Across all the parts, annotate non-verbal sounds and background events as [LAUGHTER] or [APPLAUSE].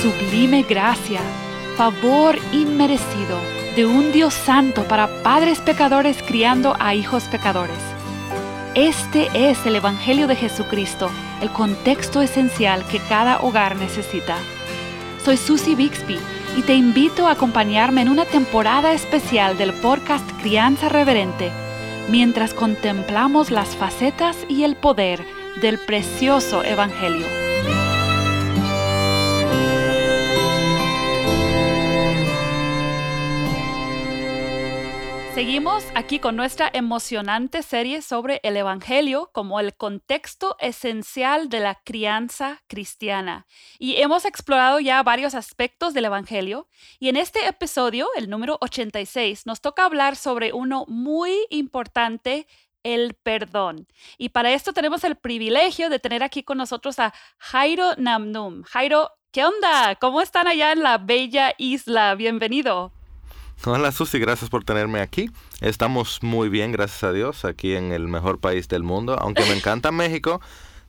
sublime gracia, favor inmerecido de un Dios santo para padres pecadores criando a hijos pecadores. Este es el Evangelio de Jesucristo, el contexto esencial que cada hogar necesita. Soy Susie Bixby y te invito a acompañarme en una temporada especial del podcast Crianza Reverente, mientras contemplamos las facetas y el poder del precioso Evangelio. Seguimos aquí con nuestra emocionante serie sobre el Evangelio como el contexto esencial de la crianza cristiana. Y hemos explorado ya varios aspectos del Evangelio. Y en este episodio, el número 86, nos toca hablar sobre uno muy importante el perdón. Y para esto tenemos el privilegio de tener aquí con nosotros a Jairo Namnum. Jairo, ¿qué onda? ¿Cómo están allá en la bella isla? Bienvenido. Hola Susi, gracias por tenerme aquí. Estamos muy bien, gracias a Dios, aquí en el mejor país del mundo. Aunque me encanta [LAUGHS] México,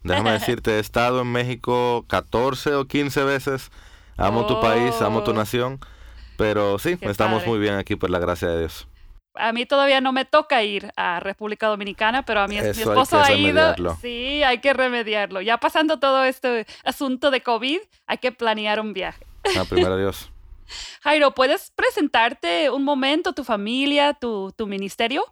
déjame decirte, he estado en México 14 o 15 veces. Amo tu país, amo tu oh. nación. Pero sí, estamos muy bien aquí por la gracia de Dios. A mí todavía no me toca ir a República Dominicana, pero a mi, esposo ha ido. Sí, hay que remediarlo. Ya pasando todo este asunto de COVID, hay que planear un viaje. Ah, primero Dios. Jairo, ¿puedes presentarte un momento, tu familia, tu, ministerio?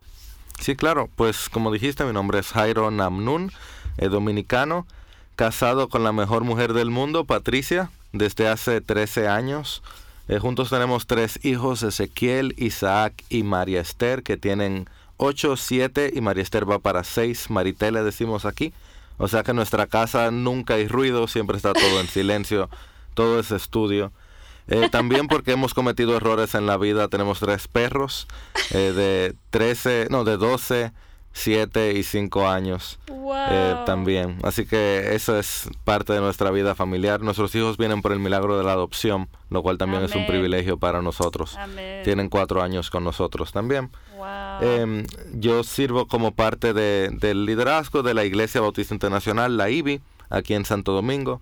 Sí, claro. Pues como dijiste, mi nombre es Jairo Namnun, eh, dominicano, casado con la mejor mujer del mundo, Patricia, desde hace 13 años. Eh, juntos tenemos tres hijos, Ezequiel, Isaac y María Esther, que tienen 8, 7 y María Esther va para 6. Marité le decimos aquí. O sea que en nuestra casa nunca hay ruido, siempre está todo en silencio, todo es estudio. Eh, también porque hemos cometido errores en la vida. Tenemos tres perros eh, de 13, no, de 12, 7 y 5 años. Eh, también. Así que eso es parte de nuestra vida familiar. Nuestros hijos vienen por el milagro de la adopción, lo cual también es un privilegio para nosotros. Tienen cuatro años con nosotros también. Em, yo sirvo como parte del liderazgo de la Iglesia Bautista Internacional, la IBI, aquí en Santo Domingo.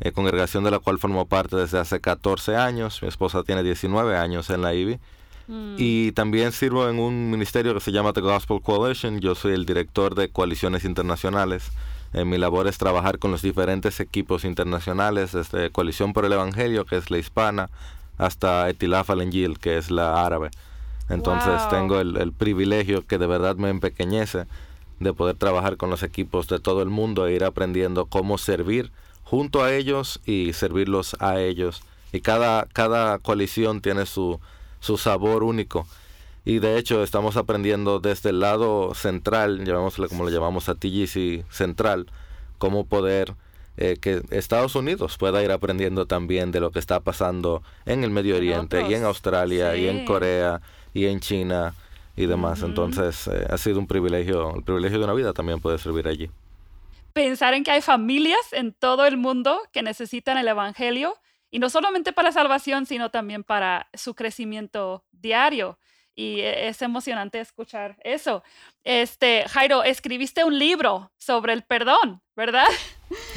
Eh, congregación de la cual formo parte desde hace 14 años. Mi esposa tiene 19 años en la IBI. Mm. Y también sirvo en un ministerio que se llama The Gospel Coalition. Yo soy el director de coaliciones internacionales. Eh, mi labor es trabajar con los diferentes equipos internacionales, desde Coalición por el Evangelio, que es la hispana, hasta Etilaf al que es la árabe. Entonces tengo el, el, privilegio que de verdad me empequeñece de poder trabajar con los equipos de todo el mundo e ir aprendiendo cómo servir junto a ellos y servirlos a ellos. Y cada, cada coalición tiene su, su sabor único. Y de hecho estamos aprendiendo desde el lado central, llamémosle como le llamamos a TGC central, cómo poder eh, que Estados Unidos pueda ir aprendiendo también de lo que está pasando en el Medio Oriente y en Australia y en Corea y en China y demás. Entonces eh, ha sido un privilegio, el privilegio de una vida también puede servir allí pensar en que hay familias en todo el mundo que necesitan el Evangelio, y no solamente para salvación, sino también para su crecimiento diario. Y e, es emocionante escuchar eso. Este, Jairo, escribiste un libro sobre el perdón, ¿verdad?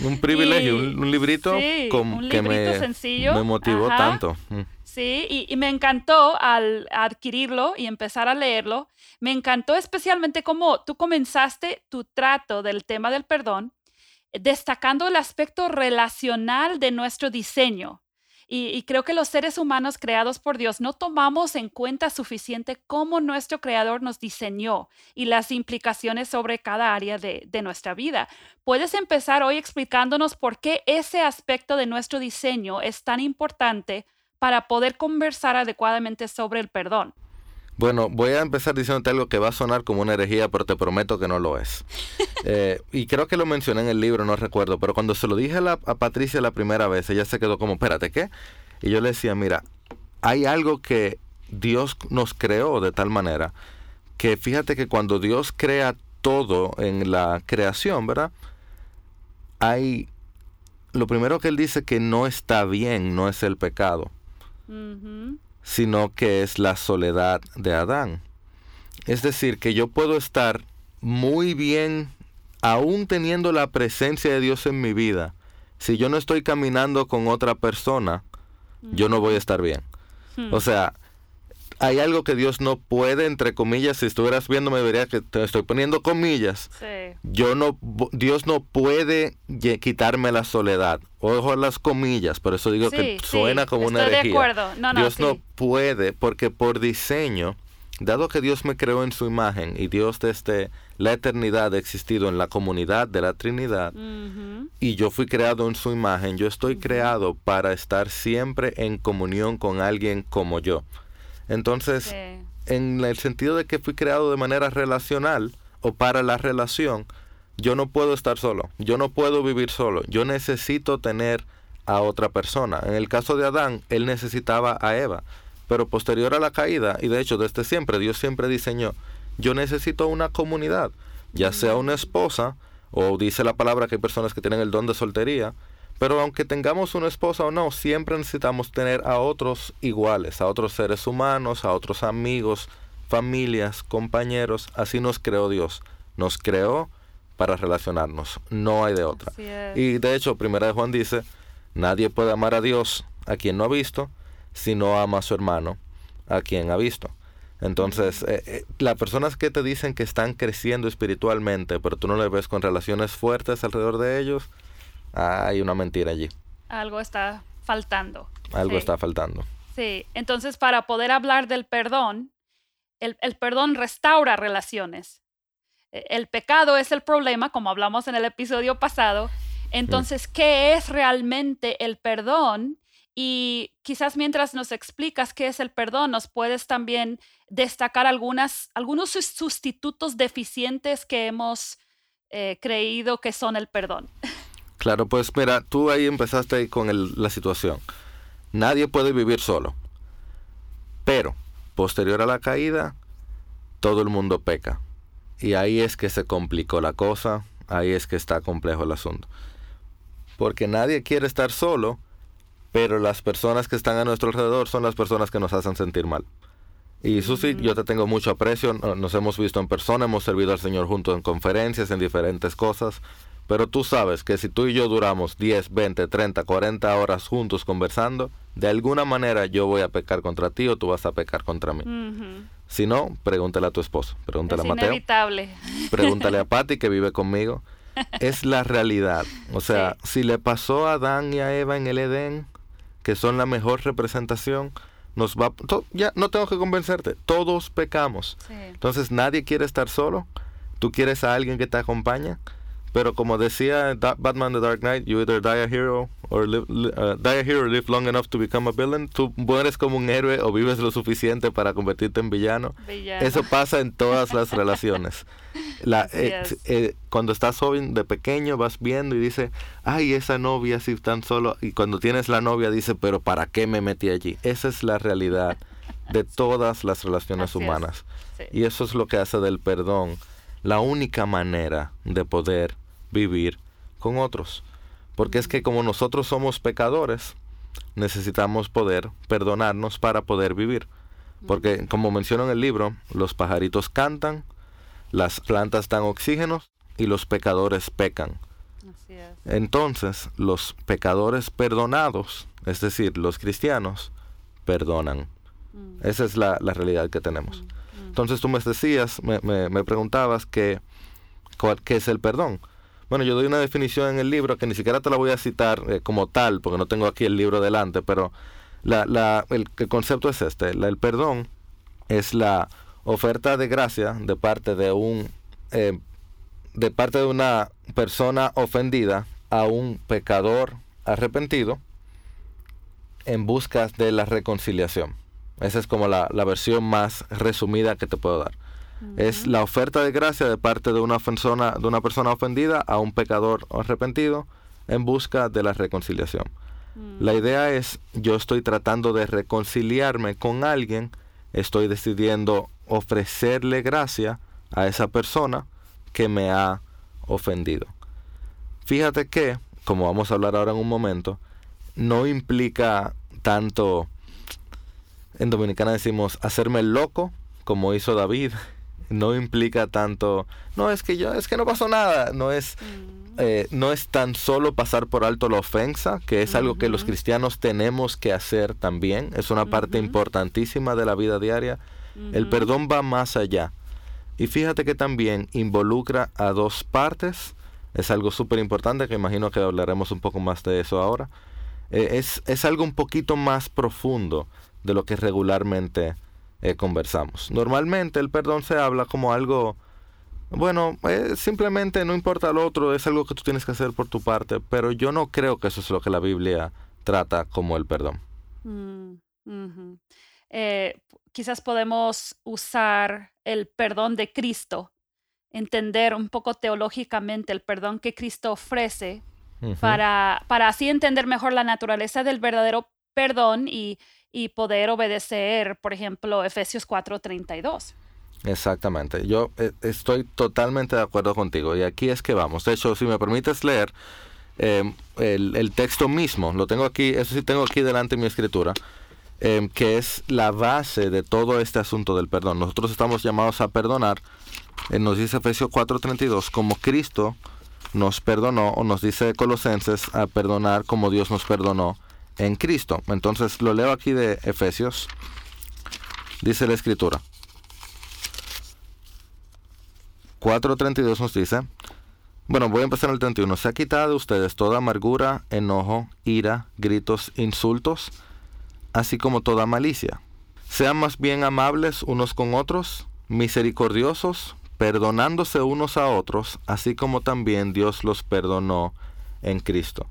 Un privilegio, [LAUGHS] un, librito que me, sencillo. me motivó tanto. Sí, y, me encantó al adquirirlo y empezar a leerlo. Me encantó especialmente cómo tú comenzaste tu trato del tema del perdón, destacando el aspecto relacional de nuestro diseño. Y, creo que los seres humanos creados por Dios no tomamos en cuenta suficiente cómo nuestro creador nos diseñó y las implicaciones sobre cada área de nuestra vida. Puedes empezar hoy explicándonos por qué ese aspecto de nuestro diseño es tan importante para poder conversar adecuadamente sobre el perdón? Bueno, voy a empezar diciéndote algo que va a sonar como una herejía, pero te prometo que no lo es. [LAUGHS] Eh, y creo que lo mencioné en el libro, no recuerdo, pero cuando se lo dije a, a Patricia la primera vez, ella se quedó como, espérate, ¿qué? Y yo le decía, mira, hay algo que Dios nos creó de tal manera que fíjate que cuando Dios crea todo en la creación, ¿verdad? Hay lo primero que él dice que no está bien no es el pecado sino que es la soledad de Adán. Es decir, que yo puedo estar muy bien, aún teniendo la presencia de Dios en mi vida, si yo no estoy caminando con otra persona yo no voy a estar bien. Hmm. O sea, hay algo que Dios no puede, entre comillas, si estuvieras viendo me vería que te estoy poniendo comillas. Sí. Yo no, Dios no puede quitarme la soledad. Ojo a las comillas, por eso digo que suena sí, como una de herejía. acuerdo. No, no, Dios sí. no puede, porque por diseño, dado que Dios me creó en su imagen y Dios desde la eternidad ha existido en la comunidad de la Trinidad, y yo fui creado en su imagen, yo estoy creado para estar siempre en comunión con alguien como yo. Entonces, en el sentido de que fui creado de manera relacional o para la relación, yo no puedo estar solo, yo no puedo vivir solo, yo necesito tener a otra persona. En el caso de Adán, él necesitaba a Eva, pero posterior a la caída, y de hecho desde siempre, Dios siempre diseñó, yo necesito una comunidad, ya sea una esposa, o dice la palabra que hay personas que tienen el don de soltería, pero aunque tengamos una esposa o no, siempre necesitamos tener a otros iguales, a otros seres humanos, a otros amigos, familias, compañeros. Así nos creó Dios. Nos creó para relacionarnos. No hay de otra. Y de hecho, Primera de Juan dice, nadie puede amar a Dios a quien no ha visto, si no ama a su hermano a quien ha visto. Entonces, eh, eh, las personas que te dicen que están creciendo espiritualmente, pero tú no les ves con relaciones fuertes alrededor de ellos, hay una mentira allí. Algo está faltando. Algo Sí. está faltando. Sí, entonces para poder hablar del perdón, el, el perdón restaura relaciones. El pecado es el problema, como hablamos en el episodio pasado. Entonces, ¿qué es realmente el perdón? Y quizás mientras nos explicas qué es el perdón, nos puedes también destacar algunas, algunos sus- sustitutos deficientes que hemos eh, creído que son el perdón. Claro, pues mira, tú ahí empezaste con el- la situación. Nadie puede vivir solo. Pero, posterior a la caída, todo el mundo peca. Y ahí es que se complicó la cosa, ahí es que está complejo el asunto. Porque nadie quiere estar solo, pero las personas que están a nuestro alrededor son las personas que nos hacen sentir mal. Y Susi, yo te tengo mucho aprecio, no- nos hemos visto en persona, hemos servido al Señor juntos en conferencias, en diferentes cosas, pero tú sabes que si tú y yo duramos 10, 20, 30, 40 horas juntos conversando, de alguna manera yo voy a pecar contra ti o tú vas a pecar contra mí. Ujú. Si no, pregúntale a tu esposo, pregúntale Es a Mateo, inevitable. pregúntale a [LAUGHS] Patty que vive conmigo. Es la realidad. O sea, si le pasó a Adán y a Eva en el Edén, que son la mejor representación, nos va to- ya no tengo que convencerte, todos pecamos. Sí. Entonces nadie quiere estar solo. Tú quieres a alguien que te acompañe. Pero como decía Batman The Dark Knight, you either die a hero or live, li- uh, die a hero or live long enough to become a villain. Tú mueres como un héroe o vives lo suficiente para convertirte en villano. Villano. Eso pasa en todas las relaciones. [LAUGHS] La, eh, es. eh, cuando estás joven, de pequeño, vas viendo y dice, ay, esa novia si tan solo. Y cuando tienes la novia, dice, pero ¿para qué me metí allí? Esa es la realidad de todas las relaciones Así humanas. Sí. Y eso es lo que hace del perdón la única manera de poder vivir con otros. Porque es que como nosotros somos pecadores, necesitamos poder perdonarnos para poder vivir. Porque como menciona en el libro, los pajaritos cantan, las plantas dan oxígeno y los pecadores pecan. Así es. Entonces, los pecadores perdonados, es decir, los cristianos, perdonan. Mm, Esa es la, la realidad que tenemos. mm. Entonces tú me decías, me, me- preguntabas que, qué es el perdón. Bueno, yo doy una definición en el libro que ni siquiera te la voy a citar eh, como tal, porque no tengo aquí el libro delante, pero la, el, concepto es este. El perdón es la oferta de gracia de parte de un eh, de parte de una persona ofendida a un pecador arrepentido en busca de la reconciliación. Esa es como la, la versión más resumida que te puedo dar. Es la oferta de gracia de parte de una persona, de una persona ofendida a un pecador arrepentido en busca de la reconciliación. Mm. La idea es, yo estoy tratando de reconciliarme con alguien, estoy decidiendo ofrecerle gracia a esa persona que me ha ofendido. Fíjate que, como vamos a hablar ahora en un momento, no implica tanto, en Dominicana decimos, hacerme el loco, como hizo David. [LAUGHS] No implica tanto, no es que yo, es que no pasó nada, no es, Mm. eh, no es tan solo pasar por alto la ofensa, que es algo que los cristianos tenemos que hacer también, es una parte importantísima de la vida diaria. El perdón va más allá. Y fíjate que también involucra a dos partes, es algo súper importante que imagino que hablaremos un poco más de eso ahora. Eh, es, es, algo un poquito más profundo de lo que regularmente eh, conversamos. Normalmente el perdón se habla como algo bueno, eh, simplemente no importa lo otro, es algo que tú tienes que hacer por tu parte, pero yo no creo que eso es lo que la Biblia trata como el perdón. Mm, eh, quizás podemos usar el perdón de Cristo, entender un poco teológicamente el perdón que Cristo ofrece para, para así entender mejor la naturaleza del verdadero perdón y, y poder obedecer, por ejemplo, Efesios 4:32. Exactamente, yo eh, estoy totalmente de acuerdo contigo y aquí es que vamos. De hecho, si me permites leer em, el, texto mismo, lo tengo aquí, eso sí tengo aquí delante mi escritura, em, que es la base de todo este asunto del perdón. Nosotros estamos llamados a perdonar, eh, nos dice Efesios 4:32, como Cristo nos perdonó, o nos dice Colosenses, a perdonar como Dios nos perdonó en Cristo. Entonces lo leo aquí de Efesios, dice la escritura. 4.32 nos dice, bueno, voy a empezar en el 31. Se ha quitado de ustedes toda amargura, enojo, ira, gritos, insultos, así como toda malicia. Sean más bien amables unos con otros, misericordiosos, perdonándose unos a otros, así como también Dios los perdonó en Cristo.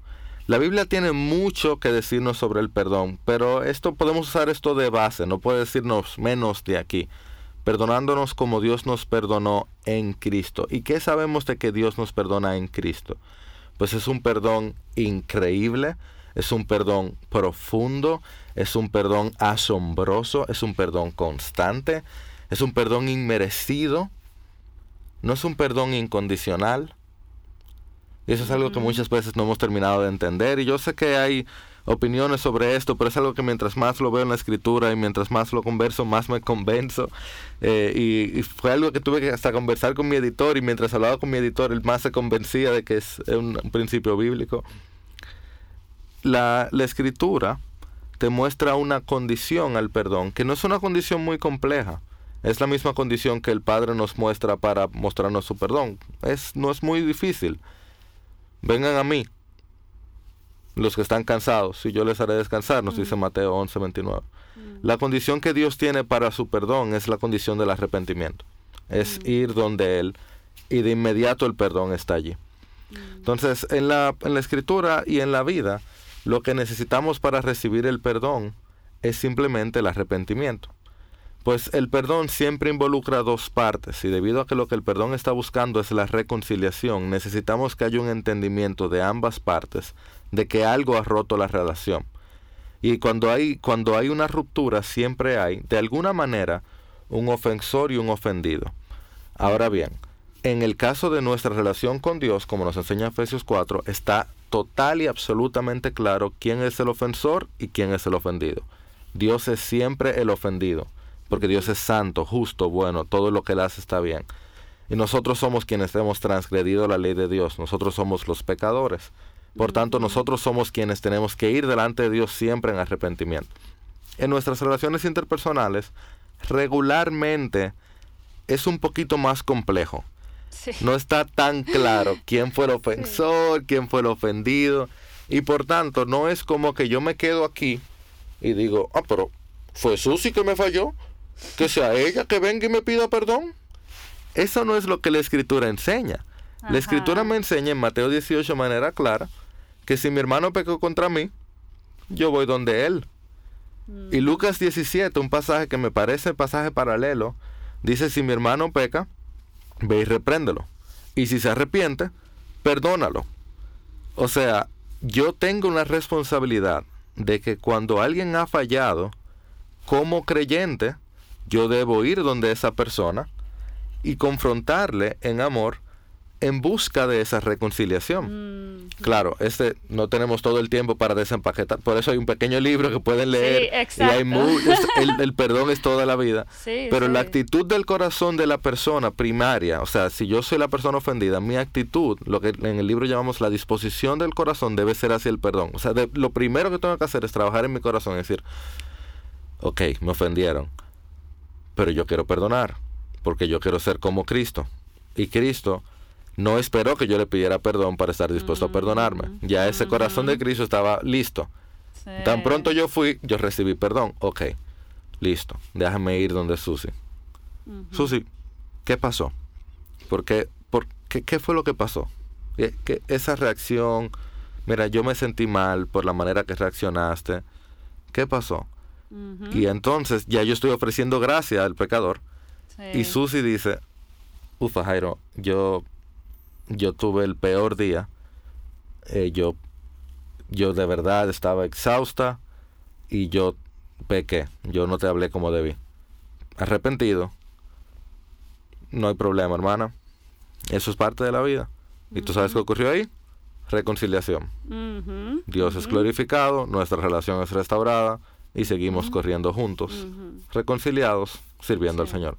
La Biblia tiene mucho que decirnos sobre el perdón, pero esto podemos usar esto de base, no puede decirnos menos de aquí perdonándonos como Dios nos perdonó en Cristo. ¿Y qué sabemos de que Dios nos perdona en Cristo? Pues es un perdón increíble, es un perdón profundo, es un perdón asombroso, es un perdón constante, es un perdón inmerecido, no es un perdón incondicional. Y eso es algo que muchas veces no hemos terminado de entender. Y yo sé que hay opiniones sobre esto, pero es algo que mientras más lo veo en la escritura y mientras más lo converso, más me convenzo. Eh, y, fue algo que tuve que hasta conversar con mi editor y mientras hablaba con mi editor, él más se convencía de que es un, principio bíblico. La, la escritura te muestra una condición al perdón, que no es una condición muy compleja. Es la misma condición que el Padre nos muestra para mostrarnos su perdón. Es, no es muy difícil. Vengan a mí, los que están cansados, y yo les haré descansar, nos dice Mateo 11, 29. La condición que Dios tiene para su perdón es la condición del arrepentimiento. Es ir donde Él y de inmediato el perdón está allí. Entonces, en la, en la escritura y en la vida, lo que necesitamos para recibir el perdón es simplemente el arrepentimiento. Pues el perdón siempre involucra dos partes y debido a que lo que el perdón está buscando es la reconciliación, necesitamos que haya un entendimiento de ambas partes de que algo ha roto la relación. Y cuando hay, cuando hay una ruptura, siempre hay, de alguna manera, un ofensor y un ofendido. Ahora bien, en el caso de nuestra relación con Dios, como nos enseña Efesios 4, está total y absolutamente claro quién es el ofensor y quién es el ofendido. Dios es siempre el ofendido, porque Dios es santo, justo, bueno, todo lo que él hace está bien. Y nosotros somos quienes hemos transgredido la ley de Dios, nosotros somos los pecadores. Por tanto, nosotros somos quienes tenemos que ir delante de Dios siempre en arrepentimiento. En nuestras relaciones interpersonales, regularmente es un poquito más complejo. No está tan claro [LAUGHS] quién fue el ofensor, quién fue el ofendido. Y por tanto, no es como que yo me quedo aquí y digo, ah, pero fue Susi que me falló. Que sea ella que venga y me pida perdón. Eso no es lo que la escritura enseña. La escritura me enseña en Mateo 18 de manera clara que si mi hermano pecó contra mí, yo voy donde él. Y mm. Lucas 17, un pasaje que me parece pasaje paralelo, dice, si mi hermano peca, ve y repréndelo. Y si se arrepiente, perdónalo. O sea, yo tengo una responsabilidad de que cuando alguien ha fallado, como creyente, yo debo ir donde esa persona y confrontarle en amor en busca de esa reconciliación. Claro, este no tenemos todo el tiempo para desempaquetar, por eso hay un pequeño libro que pueden leer Sí, y hay exacto. mu- es- [LAUGHS] el, el perdón es toda la vida. Sí, Pero la actitud del corazón de la persona primaria, o sea, si yo soy la persona ofendida, mi actitud, lo que en el libro llamamos la disposición del corazón, debe ser hacia el perdón. O sea, de- lo primero que tengo que hacer es trabajar en mi corazón y decir, ok, me ofendieron, pero yo quiero perdonar, porque yo quiero ser como Cristo. Y Cristo no esperó que yo le pidiera perdón para estar dispuesto a perdonarme. Ya ese corazón de Cristo estaba listo. Sí. Tan pronto yo fui, yo recibí perdón. Ok, listo. Déjame ir donde Susi. Susi, ¿qué pasó? ¿Por qué, por qué, qué fue lo que pasó? ¿Qué- qué- esa reacción, mira, yo me sentí mal por la manera que reaccionaste. ¿Qué pasó? Y entonces ya yo estoy ofreciendo gracia al pecador. sí. Y Susi dice, ufa Jairo, yo, yo tuve el peor día. Eh, yo, yo de verdad estaba exhausta y yo pequé. Yo no te hablé como debí. Arrepentido. No hay problema, hermana. Eso es parte de la vida. ¿Y tú sabes qué ocurrió ahí? Reconciliación. Dios es glorificado, nuestra relación es restaurada y seguimos corriendo juntos, reconciliados, sirviendo al Señor.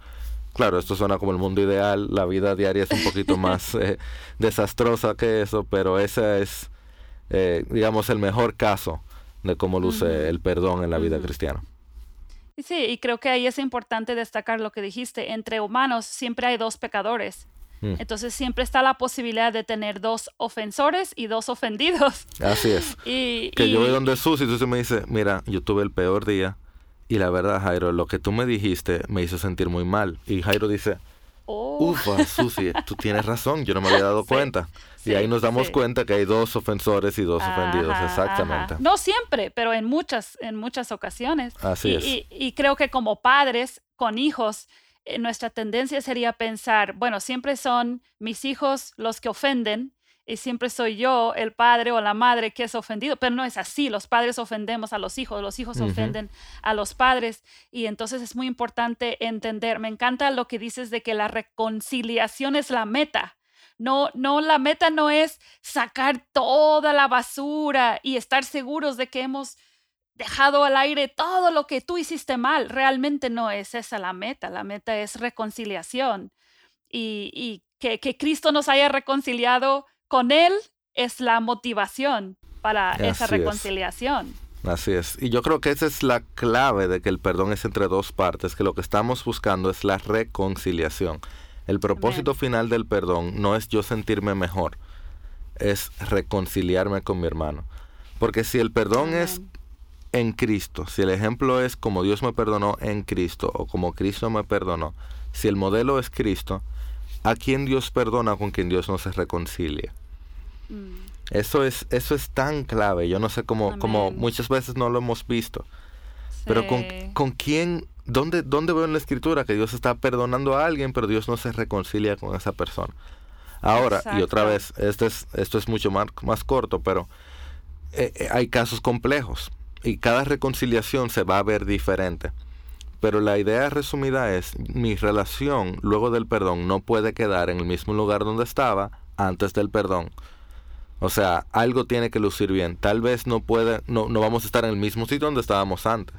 Claro, esto suena como el mundo ideal, la vida diaria es un poquito [LAUGHS] más eh, desastrosa que eso, pero ese es, eh, digamos, el mejor caso de cómo luce el perdón en la vida cristiana. Sí, y creo que ahí es importante destacar lo que dijiste. Entre humanos siempre hay dos pecadores. Mm. Entonces siempre está la posibilidad de tener dos ofensores y dos ofendidos. Así es. [LAUGHS] Y, Que yo y- voy donde Susi y Susi me dice, mira, yo tuve el peor día y la verdad, Jairo, lo que tú me dijiste me hizo sentir muy mal. Y Jairo dice, Oh, Ufa, Susi, tú tienes [LAUGHS] razón, yo no me había dado Sí, cuenta. sí, y ahí nos damos sí. cuenta que hay dos ofensores y dos ofendidos, ajá, exactamente. ajá. No siempre, pero en muchas, en muchas ocasiones. Así y, es. y- y creo que como padres con hijos, nuestra tendencia sería pensar, bueno, siempre son mis hijos los que ofenden y siempre soy yo, el padre o la madre, que es ofendido, pero no es así. Los padres ofendemos a los hijos, los hijos ofenden a los padres y entonces es muy importante entender. Me encanta lo que dices de que la reconciliación es la meta. No, no, la meta no es sacar toda la basura y estar seguros de que hemos dejado al aire todo lo que tú hiciste mal. Realmente no es esa la meta. La meta es reconciliación. Y, y que, que Cristo nos haya reconciliado con Él es la motivación para esa Así es. reconciliación. Así es. Y yo creo que esa es la clave de que el perdón es entre dos partes, que lo que estamos buscando es la reconciliación. El propósito final del perdón no es yo sentirme mejor, es reconciliarme con mi hermano. Porque si el perdón es. En Cristo, si el ejemplo es como Dios me perdonó en Cristo o como Cristo me perdonó, si el modelo es Cristo, ¿a quién Dios perdona con quien Dios no se reconcilia? Mm, Eso es, eso es tan clave. Yo no sé cómo, cómo Amén. muchas veces no lo hemos visto. Pero con, con quién, ¿dónde, ¿dónde veo en la escritura que Dios está perdonando a alguien, pero Dios no se reconcilia con esa persona? Ahora, y otra vez, este es, esto es mucho más, más corto, pero eh, eh, hay casos complejos y cada reconciliación se va a ver diferente. Pero la idea resumida es, mi relación luego del perdón no puede quedar en el mismo lugar donde estaba antes del perdón. O sea, algo tiene que lucir bien. Tal vez no puede, no, no vamos a estar en el mismo sitio donde estábamos antes.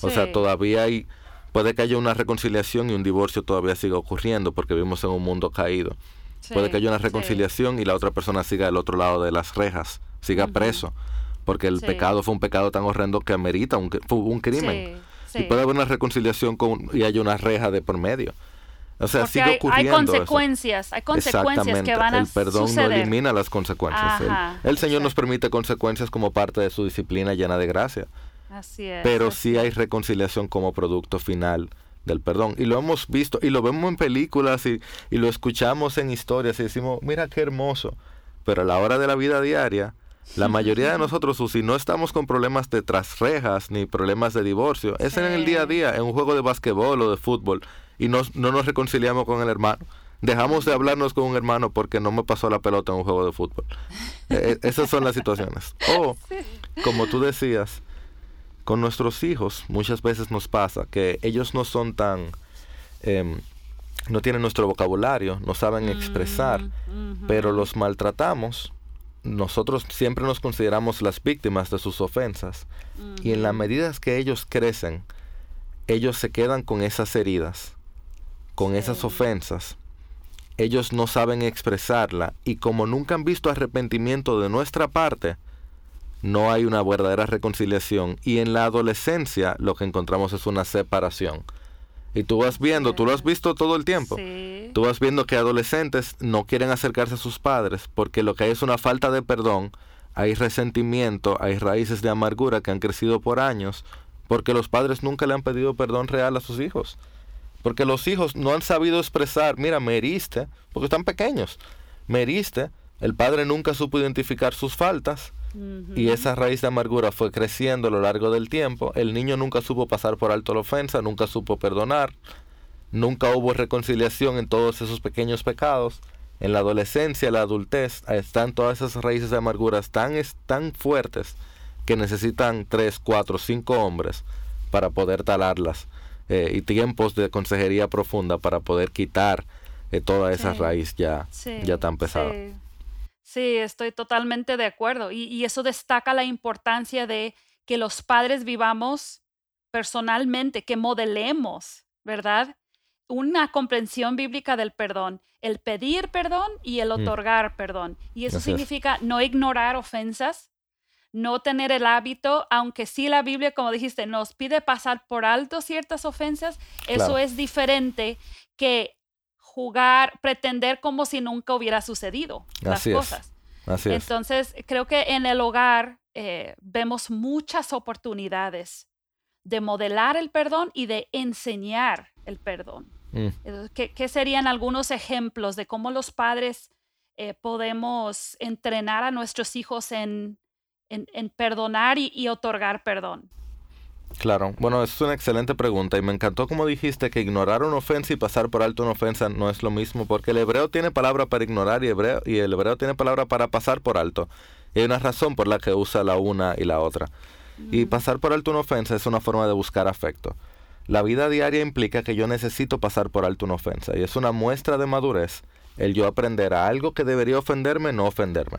O sea, todavía hay, puede que haya una reconciliación y un divorcio todavía siga ocurriendo porque vivimos en un mundo caído. puede que haya una sí. reconciliación y la otra persona siga al otro lado de las rejas, siga preso, porque el Sí. pecado fue un pecado tan horrendo que amerita un, fue un crimen. Sí, Y puede haber una reconciliación con, y haya una reja de por medio. O sea, Porque sigue hay, hay ocurriendo eso. consecuencias, hay consecuencias que van a el perdón suceder. no elimina las consecuencias. El- Ajá, el, Señor nos permite consecuencias como parte de su disciplina llena de gracia. Así es. Pero así sí hay reconciliación como producto final del perdón. Y lo hemos visto, y lo vemos en películas, y, y lo escuchamos en historias, y decimos, mira qué hermoso. Pero a la hora de la vida diaria, la mayoría de nosotros, si no estamos con problemas de tras rejas, ni problemas de divorcio, es en el día a día, en un juego de basquetbol o de fútbol, y nos- no nos reconciliamos con el hermano. Dejamos de hablarnos con un hermano porque no me pasó la pelota en un juego de fútbol. Eh, eh, esas son las situaciones. O, como tú decías, con nuestros hijos muchas veces nos pasa que ellos no son tan... em, no tienen nuestro vocabulario, no saben expresar, Mm, ujú. pero los maltratamos nosotros siempre nos consideramos las víctimas de sus ofensas. Y en la medida que ellos crecen, ellos se quedan con esas heridas, con esas ofensas. Ellos no saben expresarla y como nunca han visto arrepentimiento de nuestra parte, no hay una verdadera reconciliación. Y en la adolescencia lo que encontramos es una separación. Y tú vas viendo, tú lo has visto todo el tiempo. Tú vas viendo que adolescentes no quieren acercarse a sus padres porque lo que hay es una falta de perdón, hay resentimiento, hay raíces de amargura que han crecido por años porque los padres nunca le han pedido perdón real a sus hijos. Porque los hijos no han sabido expresar, mira, me heriste, porque están pequeños, me heriste, el padre nunca supo identificar sus faltas y esa raíz de amargura fue creciendo a lo largo del tiempo. El niño nunca supo pasar por alto la ofensa, nunca supo perdonar, nunca hubo reconciliación en todos esos pequeños pecados. En la adolescencia, la adultez, están todas esas raíces de amargura tan, tan fuertes que necesitan tres, cuatro, cinco hombres para poder talarlas eh, y tiempos de consejería profunda para poder quitar eh, toda esa raíz ya, ya tan pesada. Sí, estoy totalmente de acuerdo. Y, eso destaca la importancia de que los padres vivamos personalmente, que modelemos, ¿verdad? Una comprensión bíblica del perdón, el pedir perdón y el mm. otorgar perdón. Y eso significa no ignorar ofensas, no tener el hábito, aunque sí la Biblia, como dijiste, nos pide pasar por alto ciertas ofensas, eso es diferente que jugar, pretender como si nunca hubiera sucedido las cosas. Así es. Entonces, creo que en el hogar eh, vemos muchas oportunidades de modelar el perdón y de enseñar el perdón. Mm. ¿Qué, serían algunos ejemplos de cómo los padres eh, podemos entrenar a nuestros hijos en, en, perdonar y otorgar perdón? Claro, bueno, es una excelente pregunta y me encantó como dijiste que ignorar una ofensa y pasar por alto una ofensa no es lo mismo, porque el hebreo tiene palabra para ignorar y, hebreo, y el hebreo tiene palabra para pasar por alto. Y hay una razón por la que usa la una y la otra. Y pasar por alto una ofensa es una forma de buscar afecto. La vida diaria implica que yo necesito pasar por alto una ofensa y es una muestra de madurez el yo aprender a algo que debería ofenderme, no ofenderme.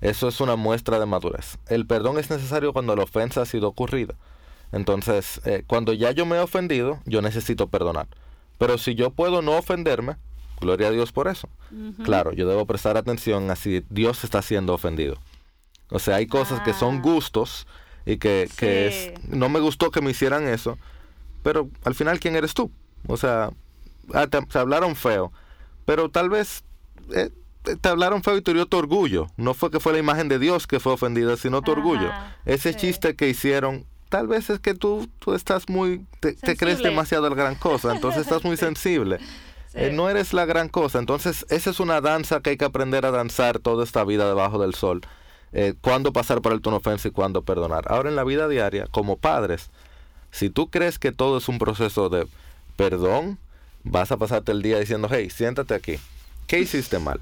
Eso es una muestra de madurez. El perdón es necesario cuando la ofensa ha sido ocurrida. Entonces, eh, cuando ya yo me he ofendido, yo necesito perdonar. Pero si yo puedo no ofenderme, gloria a Dios por eso. Claro, yo debo prestar atención a si Dios está siendo ofendido. O sea, hay cosas que son ah. gustos y que, que no me gustó que me hicieran eso, pero al final, ¿quién eres tú? O sea, ah, te, hablaron feo, pero tal vez eh, te hablaron feo y te dio tu orgullo. No fue que fue la imagen de Dios que fue ofendida, sino tu orgullo. Ese chiste que hicieron tal vez es que tú, tú estás muy, te, crees demasiado la gran cosa, entonces estás muy [LAUGHS] sensible. Eh, no eres la gran cosa, entonces esa es una danza que hay que aprender a danzar toda esta vida debajo del sol. Eh, cuándo pasar por el tono ofensa y cuándo perdonar. Ahora en la vida diaria, como padres, si tú crees que todo es un proceso de perdón, vas a pasarte el día diciendo, hey, siéntate aquí. ¿Qué hiciste mal?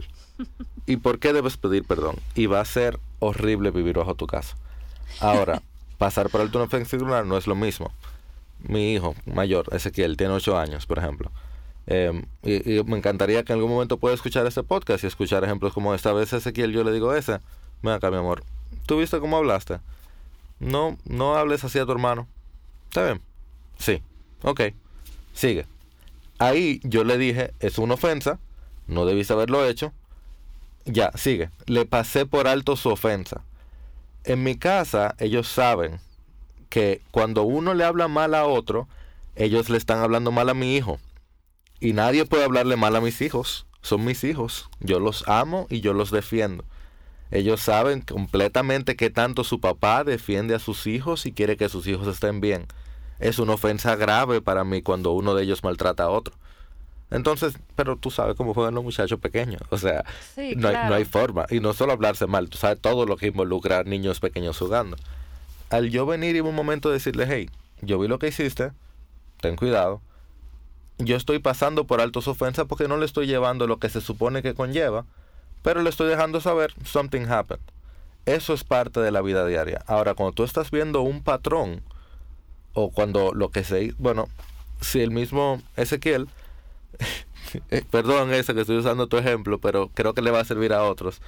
¿Y por qué debes pedir perdón? Y va a ser horrible vivir bajo tu casa. Ahora, pasar por alto una ofensa no es lo mismo. Mi hijo mayor, Ezequiel, tiene 8 años, por ejemplo. Em, y, me encantaría que en algún momento pueda escuchar este podcast y escuchar ejemplos como esta vez Ezequiel yo le digo ese. Ven acá, mi amor. ¿Tú viste cómo hablaste? No, no hables así a tu hermano. ¿Está bien? Sí. Ok. Sigue. Ahí yo le dije, es una ofensa, no debiste haberlo hecho. Ya, sigue. Le pasé por alto su ofensa en mi casa ellos saben que cuando uno le habla mal a otro, ellos le están hablando mal a mi hijo. Y nadie puede hablarle mal a mis hijos. Son mis hijos. Yo los amo y yo los defiendo. Ellos saben completamente que tanto su papá defiende a sus hijos y quiere que sus hijos estén bien. Es una ofensa grave para mí cuando uno de ellos maltrata a otro. Entonces, pero tú sabes cómo juegan los muchachos pequeños. O sea, no, hay, no, hay, forma. Y no solo hablarse mal, tú sabes todo lo que involucra niños pequeños jugando. Al yo venir y un momento decirle, hey, yo vi lo que hiciste, ten cuidado. Yo estoy pasando por altos ofensas porque no le estoy llevando lo que se supone que conlleva, pero le estoy dejando saber, something happened. Eso es parte de la vida diaria. Ahora, cuando tú estás viendo un patrón, o cuando lo que se... Bueno, si el mismo Ezequiel [LAUGHS] perdón ese que estoy usando tu ejemplo, pero creo que le va a servir a otros.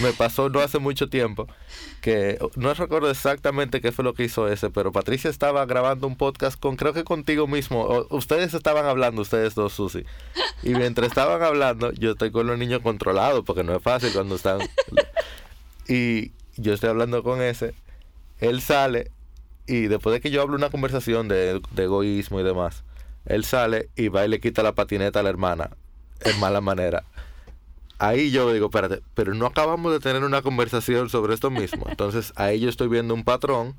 me pasó no hace mucho tiempo que no recuerdo exactamente qué fue lo que hizo ese, pero Patricia estaba grabando un podcast con, creo que contigo mismo. ustedes estaban hablando, ustedes dos, Susi. Y mientras estaban hablando, yo estoy con los niños controlados, porque no es fácil cuando están. [LAUGHS] Y yo estoy hablando con ese. Él sale y después de que yo hablo una conversación de, de egoísmo y demás, él sale y va y le quita la patineta a la hermana en mala manera ahí yo digo, espérate, pero no acabamos de tener una conversación sobre esto mismo. Entonces ahí yo estoy viendo un patrón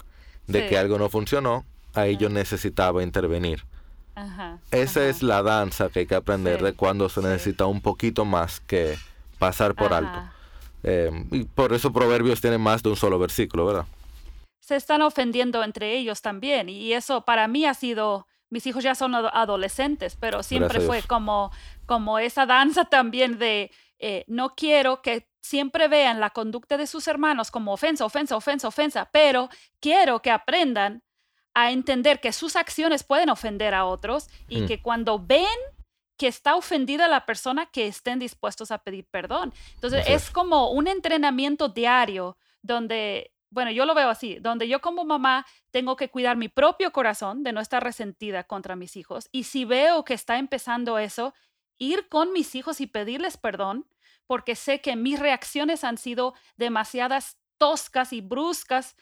de que algo no funcionó, ahí yo necesitaba intervenir. Esa es la danza que hay que aprender de cuando se necesita un poquito más que pasar por alto. Em, y por eso Proverbios tiene más de un solo versículo, ¿verdad? Se están ofendiendo entre ellos también y eso para mí ha sido mis hijos ya son adolescentes, pero siempre fue como, como esa danza [LAUGHS] también de eh, no quiero que siempre vean la conducta de sus hermanos como ofensa, ofensa, ofensa, ofensa, pero quiero que aprendan a entender que sus acciones pueden ofender a otros y mm. que cuando ven que está ofendida la persona, que estén dispuestos a pedir perdón. Entonces, es como un entrenamiento diario donde, bueno, yo lo veo así, donde yo como mamá tengo que cuidar mi propio corazón de no estar resentida contra mis hijos. Y si veo que está empezando eso, ir con mis hijos y pedirles perdón porque sé que mis reacciones han sido demasiadas toscas y bruscas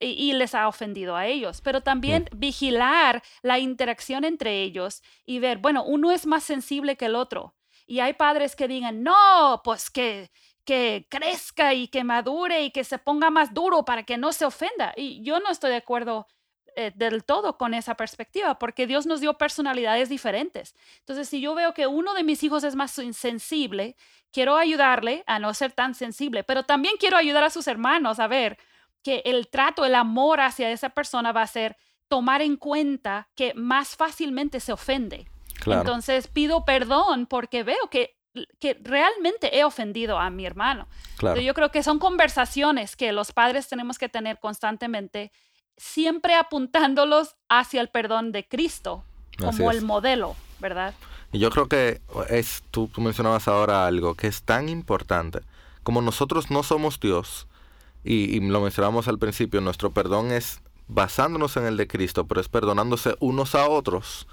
y, les ha ofendido a ellos, pero también vigilar la interacción entre ellos y ver, bueno, uno es más sensible que el otro. Y hay padres que digan, no, pues que, que crezca y que madure y que se ponga más duro para que no se ofenda. Y yo no estoy de acuerdo eh, del todo con esa perspectiva, porque Dios nos dio personalidades diferentes. Entonces, si yo veo que uno de mis hijos es más insensible, quiero ayudarle a no ser tan sensible, pero también quiero ayudar a sus hermanos a ver que el trato, el amor hacia esa persona va a ser tomar en cuenta que más fácilmente se ofende. Entonces pido perdón porque veo que, que realmente he ofendido a mi hermano. Yo creo que son conversaciones que los padres tenemos que tener constantemente siempre apuntándolos hacia el perdón de Cristo como el modelo, ¿verdad? Y yo creo que es, tú, mencionabas ahora algo que es tan importante. Como nosotros no somos Dios, y, y, lo mencionamos al principio, nuestro perdón es basándonos en el de Cristo, pero es perdonándose unos a otros.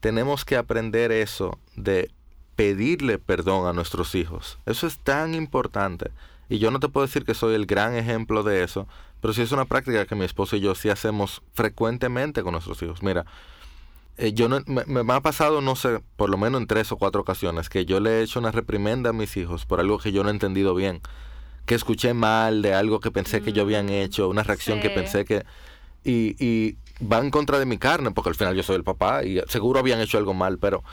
Tenemos que aprender eso de pedirle perdón a nuestros hijos. Eso es tan importante. Y yo no te puedo decir que soy el gran ejemplo de eso, pero sí es una práctica que mi esposo y yo sí hacemos frecuentemente con nuestros hijos. Mira, eh, yo me, ha pasado, no sé, por lo menos en tres o cuatro ocasiones, que yo le he hecho una reprimenda a mis hijos por algo que yo no he entendido bien, que escuché mal de algo que pensé que yo habían mm, hecho, una reacción que pensé que... Y, y va en contra de mi carne, porque al final yo soy el papá y seguro habían hecho algo mal, pero,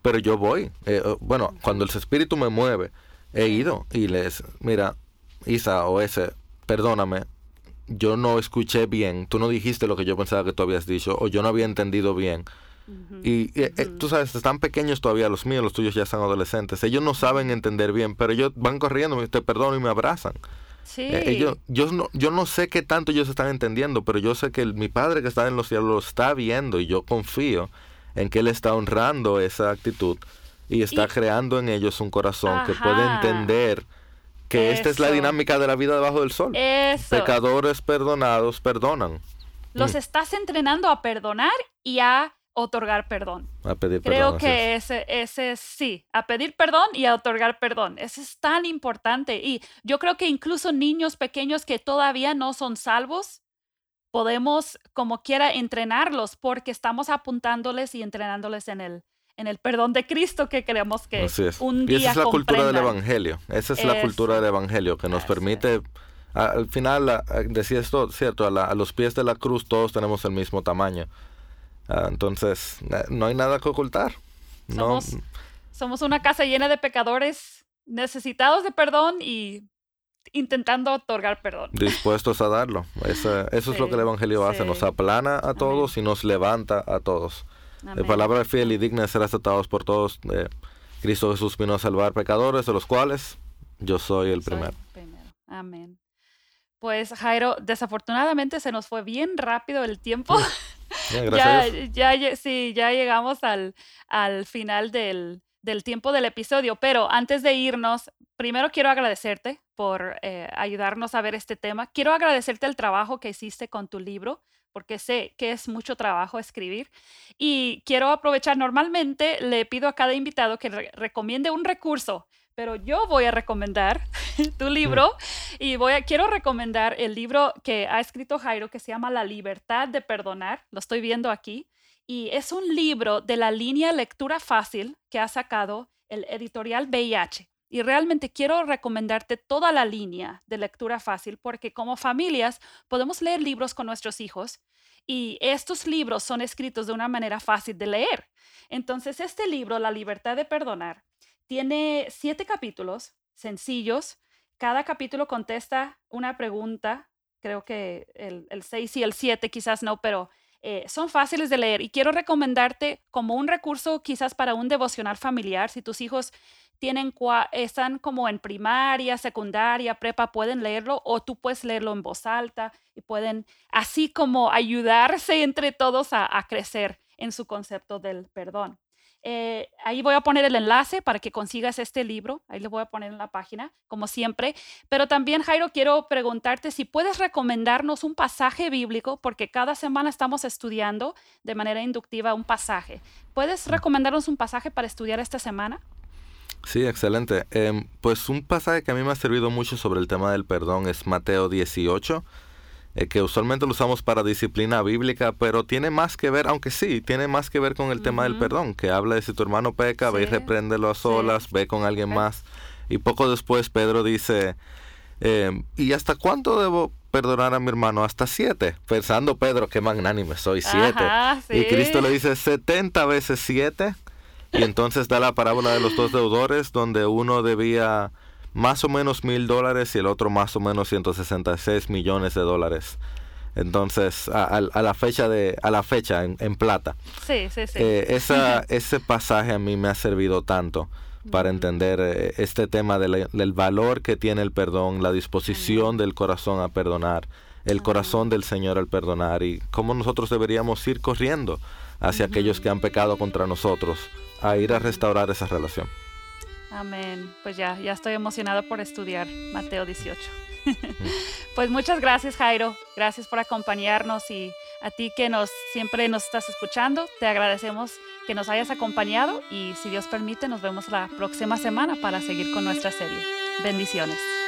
pero yo voy. Eh, bueno, cuando el espíritu me mueve, he ido y les, mira, Isa o ese, perdóname, yo no escuché bien, tú no dijiste lo que yo pensaba que tú habías dicho, o yo no había entendido bien. Y eh, eh, tú sabes, están pequeños todavía los míos, los tuyos ya son adolescentes. Ellos no saben entender bien, pero ellos van corriendo, te perdono y me abrazan. Sí. Eh, ellos, yo, no, yo no sé qué tanto ellos están entendiendo, pero yo sé que mi Padre que está en los cielos lo está viendo y yo confío en que Él está honrando esa actitud y está creando en ellos un corazón que puede entender que esta es la dinámica de la vida debajo del sol. Pecadores perdonados perdonan. Los mm. estás entrenando a perdonar y a otorgar perdón. A pedir perdón. Creo que ese, ese sí, a pedir perdón y a otorgar perdón. Eso es tan importante. Y yo creo que incluso niños pequeños que todavía no son salvos, podemos como quiera entrenarlos porque estamos apuntándoles y entrenándoles en el, en el perdón de Cristo que creemos que un día Y esa es la cultura del Evangelio. Esa es la cultura del Evangelio que nos permite, al final, decía esto, cierto, a, los pies de la cruz todos tenemos el mismo tamaño. Ah, entonces, no hay nada que ocultar. Somos, somos una casa llena de pecadores necesitados de perdón y intentando otorgar perdón. Dispuestos a darlo. eso es lo que el Evangelio hace. Nos aplana a todos y nos levanta a todos. De palabra fiel y digna de ser aceptados por todos. Eh, Cristo Jesús vino a salvar pecadores, de los cuales yo soy el primero. Amén. Pues Jairo, desafortunadamente se nos fue bien rápido el tiempo. [LAUGHS] ya, ya, sí, ya llegamos al, al final del, del tiempo del episodio, pero antes de irnos, primero quiero agradecerte por eh, ayudarnos a ver este tema. Quiero agradecerte el trabajo que hiciste con tu libro, porque sé que es mucho trabajo escribir. Y quiero aprovechar, normalmente le pido a cada invitado que recomiende un recurso, pero yo voy a recomendar [LAUGHS] tu libro y voy a, quiero recomendar el libro que ha escrito Jairo que se llama La libertad de perdonar. Lo estoy viendo aquí. Y es un libro de la línea lectura fácil que ha sacado el editorial VIH. Y realmente quiero recomendarte toda la línea de lectura fácil porque como familias podemos leer libros con nuestros hijos y estos libros son escritos de una manera fácil de leer. Entonces, este libro, La libertad de perdonar, tiene siete capítulos sencillos. Cada capítulo contesta una pregunta. Creo que el, el seis y el siete quizás no, pero eh, son fáciles de leer y quiero recomendarte como un recurso quizás para un devocional familiar. Si tus hijos tienen, están como en primaria, secundaria, prepa, pueden leerlo o tú puedes leerlo en voz alta y pueden así como ayudarse entre todos a crecer en su concepto del perdón. Eh, ahí voy a poner el enlace para que consigas este libro. Ahí lo voy a poner en la página, como siempre. Pero también, Jairo, quiero preguntarte si puedes recomendarnos un pasaje bíblico, porque cada semana estamos estudiando de manera inductiva un pasaje. ¿Puedes recomendarnos un pasaje para estudiar esta semana? Sí, excelente. Em, pues un pasaje que a mí me ha servido mucho sobre el tema del perdón es Mateo 18 eh, que usualmente lo usamos para disciplina bíblica, pero tiene más que ver, aunque sí, tiene más que ver con el tema del perdón, que habla de si tu hermano peca, ve y repréndelo a solas, ve con alguien más. Y poco después Pedro dice, em, ¿y hasta cuánto debo perdonar a mi hermano? Hasta siete. Pensando Pedro, qué magnánime soy, siete. Y Cristo le dice, setenta veces siete. Y entonces da la parábola de los dos deudores, donde uno debía más o menos mil dólares y el otro más o menos 166 millones de dólares. Entonces, a, la fecha de, a la fecha en, plata. Sí, sí, sí. Eh, esa, ese pasaje a mí me ha servido tanto para entender eh, este tema del valor que tiene el perdón, la disposición del corazón a perdonar, el corazón del Señor al perdonar y cómo nosotros deberíamos ir corriendo hacia aquellos que han pecado contra nosotros, a ir a restaurar esa relación. Amén. Pues ya, ya estoy emocionada por estudiar Mateo 18. [LAUGHS] pues muchas gracias Jairo, gracias por acompañarnos y a ti que nos siempre nos estás escuchando, te agradecemos que nos hayas acompañado y si Dios permite nos vemos la próxima semana para seguir con nuestra serie. Bendiciones.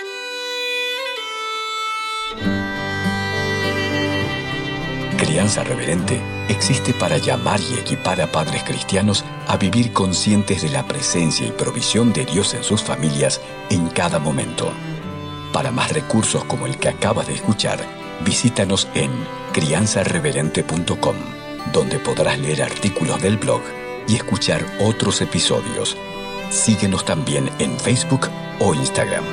Crianza Reverente existe para llamar y equipar a padres cristianos a vivir conscientes de la presencia y provisión de Dios en sus familias en cada momento. Para más recursos como el que acabas de escuchar, visítanos en crianzareverente.com, donde podrás leer artículos del blog y escuchar otros episodios. Síguenos también en Facebook o Instagram.